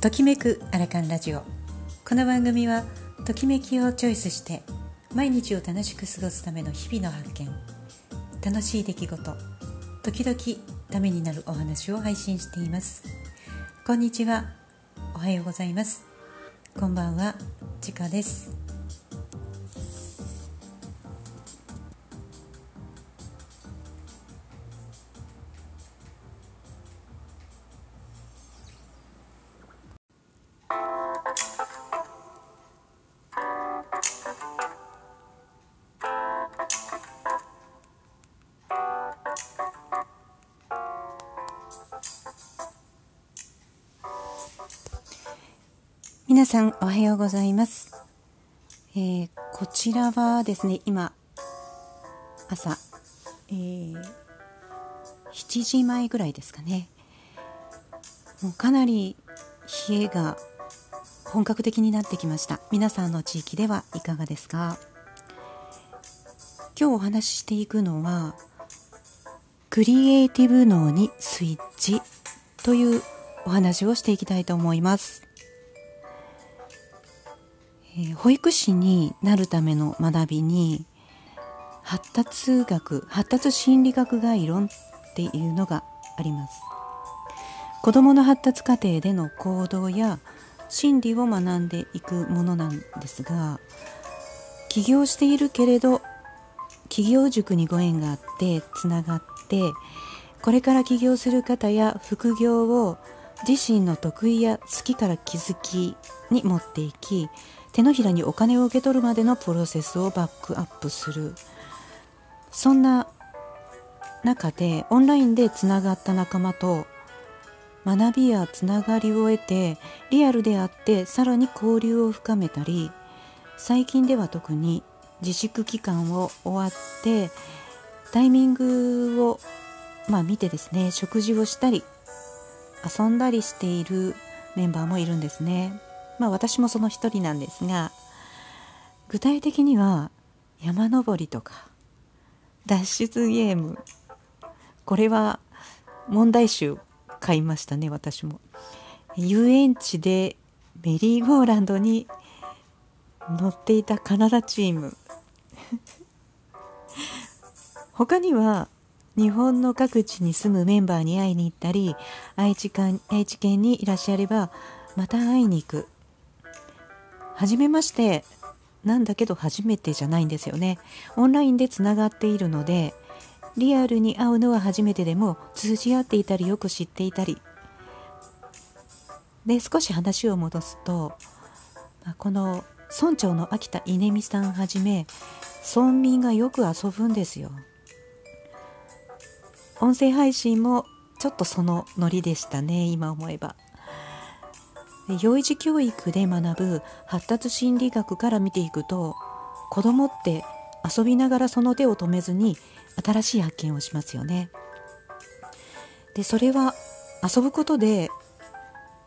ときめくアラカンラジオ。この番組はときめきをチョイスして毎日を楽しく過ごすための日々の発見。楽しい出来事時々ためになるお話を配信しています。こんにちは。おはようございます。こんばんは。ちかです。皆さんおはようございます、えー、こちらはですね今朝、えー、7時前ぐらいですかね。もうかなり冷えが本格的になってきました。皆さんの地域ではいかがですか？今日お話ししていくのはクリエイティブ脳にスイッチというお話をしていきたいと思います。え保育士になるための学びに発達学発達心理学概論っていうのがあります。子どもの発達過程での行動や心理を学んでいくものなんですが起業しているけれど起業塾にご縁があってつながってこれから起業する方や副業を自身の得意や好きから気づきに持っていき手のひらにお金を受け取るまでのプロセスをバックアップするそんな中でオンラインでつながった仲間と学びやつながりを得てリアルであってさらに交流を深めたり最近では特に自粛期間を終わってタイミングをまあ見てですね食事をしたり遊んだりしているメンバーもいるんですね。まあ私もその一人なんですが具体的には山登りとか脱出ゲーム。これは問題集買いましたね私も。遊園地でメリーゴーランドに乗っていたカナダチーム。他には日本の各地に住むメンバーに会いに行ったり愛知愛知県にいらっしゃればまた会いに行く。初めまして。なんだけど初めてじゃないんですよね。オンラインでつながっているのでリアルに会うのは初めてでも通じ合っていたりよく知っていたり。で少し話を戻すとこの村長の秋田稲美さんはじめ村民がよく遊ぶんですよ。音声配信もちょっとそのノリでしたね今思えば。幼児教育で学ぶ発達心理学から見ていくと子供って遊びながらその手を止めずに新しい発見をしますよね。でそれは遊ぶことで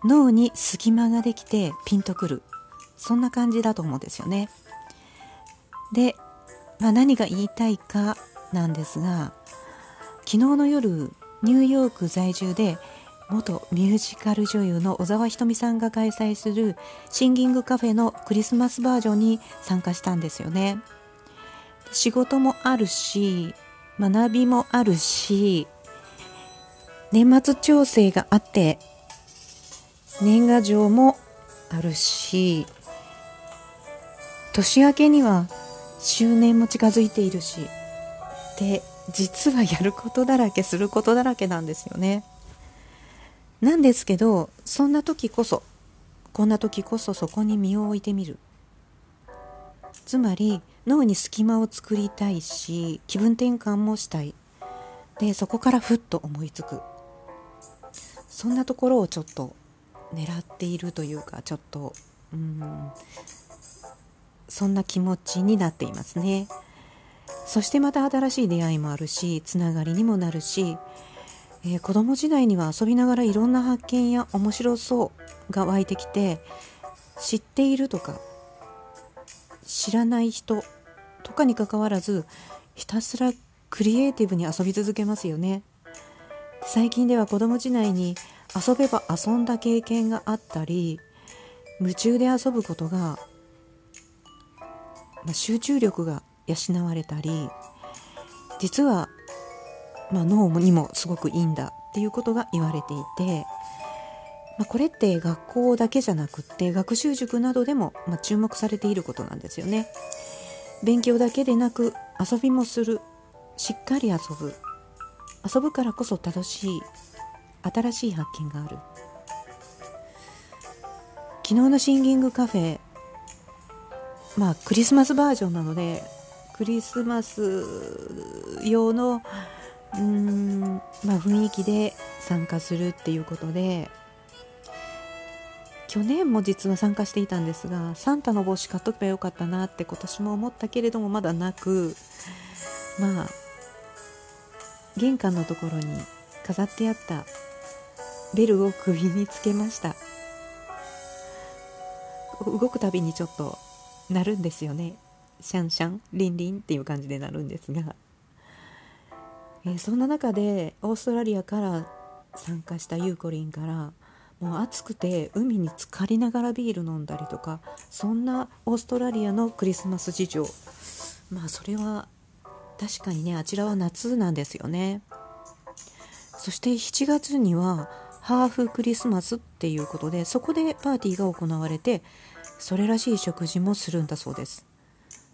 脳に隙間ができてピンとくるそんな感じだと思うんですよね。で、まあ、何が言いたいかなんですが昨日の夜ニューヨーク在住で元ミュージカル女優の小沢ひとみさんが開催するシンギングカフェのクリスマスバージョンに参加したんですよね。仕事もあるし学びもあるし年末調整があって年賀状もあるし年明けには周年も近づいているしで実はやることだらけすることだらけなんですよね。なんですけどそんな時こそこんな時こそそこに身を置いてみる。つまり脳に隙間を作りたいし気分転換もしたい。でそこからふっと思いつく。そんなところをちょっと狙っているというかちょっとうんそんな気持ちになっていますね。そしてまた新しい出会いもあるしつながりにもなるしえー、子供時代には遊びながらいろんな発見や面白そうが湧いてきて知っているとか知らない人とかにかかわらずひたすらクリエイティブに遊び続けますよね。最近では子供時代に遊べば遊んだ経験があったり夢中で遊ぶことが、まあ、集中力が養われたり実は、まあ、脳にもすごくいいんだっていうことが言われていて、まあ、これって学校だけじゃなくって学習塾などでも、ま注目されていることなんですよね。勉強だけでなく遊びもする。しっかり遊ぶ。遊ぶからこそ楽しい。新しい発見がある。昨日のシンギングカフェまあクリスマスバージョンなのでクリスマス用のうーん、まあ、雰囲気で参加するっていうことで去年も実は参加していたんですがサンタの帽子買っとけばよかったなって今年も思ったけれどもまだなくまあ玄関のところに飾ってあったベルを首につけました。動くたびにちょっと鳴るんですよね。シャンシャンリンリンっていう感じで鳴るんですが、えー、そんな中でオーストラリアから参加したゆうこりんからもう暑くて海に浸かりながらビール飲んだりとかそんなオーストラリアのクリスマス事情。まあそれは確かにねあちらは夏なんですよね。そして7月にはハーフクリスマスっていうことでそこでパーティーが行われてそれらしい食事もするんだそうです、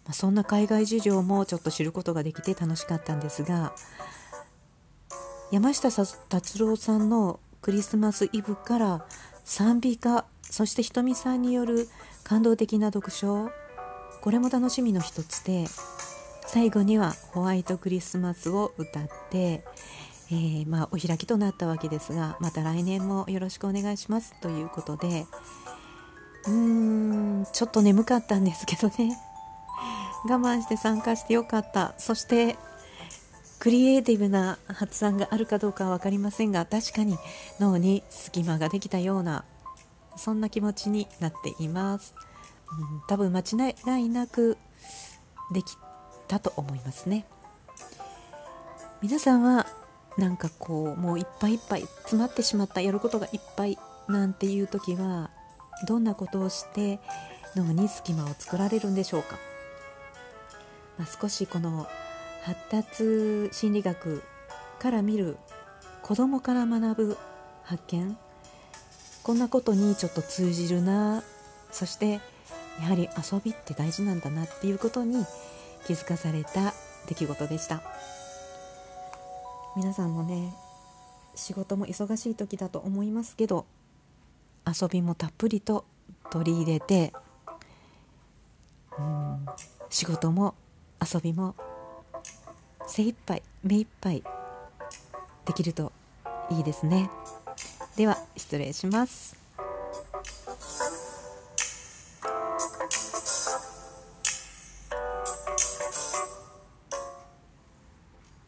まあ、そんな海外事情もちょっと知ることができて楽しかったんですが山下達郎さんのクリスマスイブから賛美歌そしてひとみさんによる感動的な読書これも楽しみの一つで最後にはホワイトクリスマスを歌って、えー、まあ、お開きとなったわけですがまた来年もよろしくお願いしますということでうーんちょっと眠かったんですけどね。我慢して参加してよかった。そしてクリエイティブな発案があるかどうかは分かりませんが確かに脳に隙間ができたようなそんな気持ちになっています、うん、多分間違いなくできたと思いますね。皆さんはなんかこうもういっぱいいっぱい詰まってしまったやることがいっぱいなんていう時はどんなことをして脳に隙間を作られるんでしょうか、まあ、少しこの発達心理学から見る子供から学ぶ発見。こんなことにちょっと通じるな。そしてやはり遊びって大事なんだなっていうことに気づかされた出来事でした。皆さんもね仕事も忙しい時だと思いますけど遊びもたっぷりと取り入れてうん仕事も遊びも精一杯目いっぱいできるといいですね。では失礼します。